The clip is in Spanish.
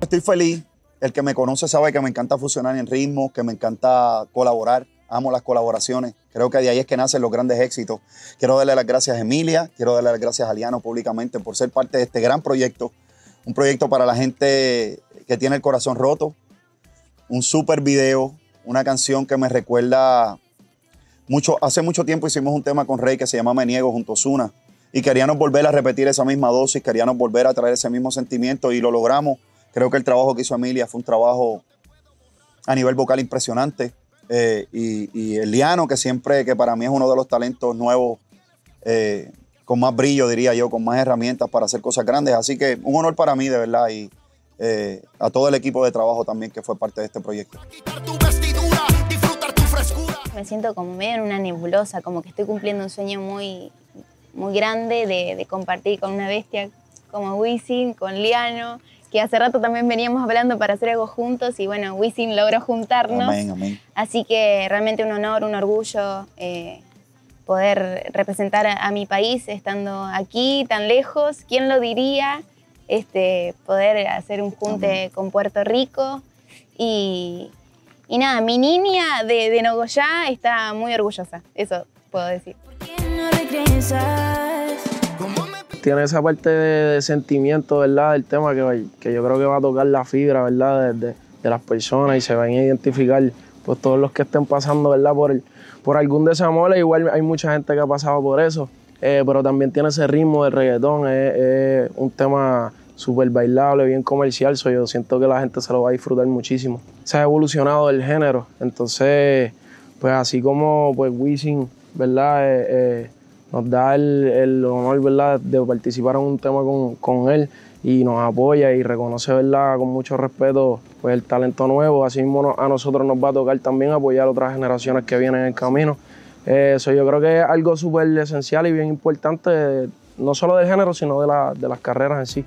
Estoy feliz. El que me conoce sabe que me encanta fusionar en ritmo, que me encanta colaborar. Amo las colaboraciones. Creo que de ahí es que nacen los grandes éxitos. Quiero darle las gracias a Emilia, quiero darle las gracias a Liano públicamente por ser parte de este gran proyecto. Un proyecto para la gente que tiene el corazón roto. Un super video, una canción que me recuerda mucho. Hace mucho tiempo hicimos un tema con Rey que se llama Me Niego junto a Osuna. Y queríamos volver a repetir esa misma dosis, queríamos volver a traer ese mismo sentimiento y lo logramos. Creo que el trabajo que hizo Emilia fue un trabajo a nivel vocal impresionante. Eh, y, y Eliano, que siempre, que para mí es uno de los talentos nuevos, eh, con más brillo, diría yo, con más herramientas para hacer cosas grandes. Así que un honor para mí, de verdad, y eh, a todo el equipo de trabajo también que fue parte de este proyecto. Me siento como medio en una nebulosa, como que estoy cumpliendo un sueño muy, muy grande de, de compartir con una bestia como Wisin, con Liano, que hace rato también veníamos hablando para hacer algo juntos y bueno, Wisin logró juntarnos. Amén, amén. Así que realmente un honor, un orgullo eh, poder representar a, a mi país estando aquí tan lejos. ¿Quién lo diría? Este, poder hacer un junte con Puerto Rico. Y, y nada, mi niña de, de Nogoyá está muy orgullosa, eso puedo decir. ¿Por qué no regresas? tiene esa parte de, de sentimiento, ¿verdad? Del tema que, que yo creo que va a tocar la fibra, ¿verdad? De, de- de las personas y se van a identificar pues todos los que estén pasando, ¿verdad? Por, el- por algún desamor, igual hay mucha gente que ha pasado por eso, eh, pero también tiene ese ritmo de reggaetón, es, es un tema súper bailable, bien comercial, so yo siento que la gente se lo va a disfrutar muchísimo. Se ha evolucionado el género, entonces, pues así como pues Wisin, ¿verdad? Eh, eh, nos da el, el honor, ¿verdad?, de participar en un tema con, con él y nos apoya y reconoce, ¿verdad?, con mucho respeto, pues el talento nuevo. Así mismo a nosotros nos va a tocar también apoyar a otras generaciones que vienen en el camino. Eh, Eso yo creo que es algo súper esencial y bien importante, no solo del género, sino de, la- de las carreras en sí.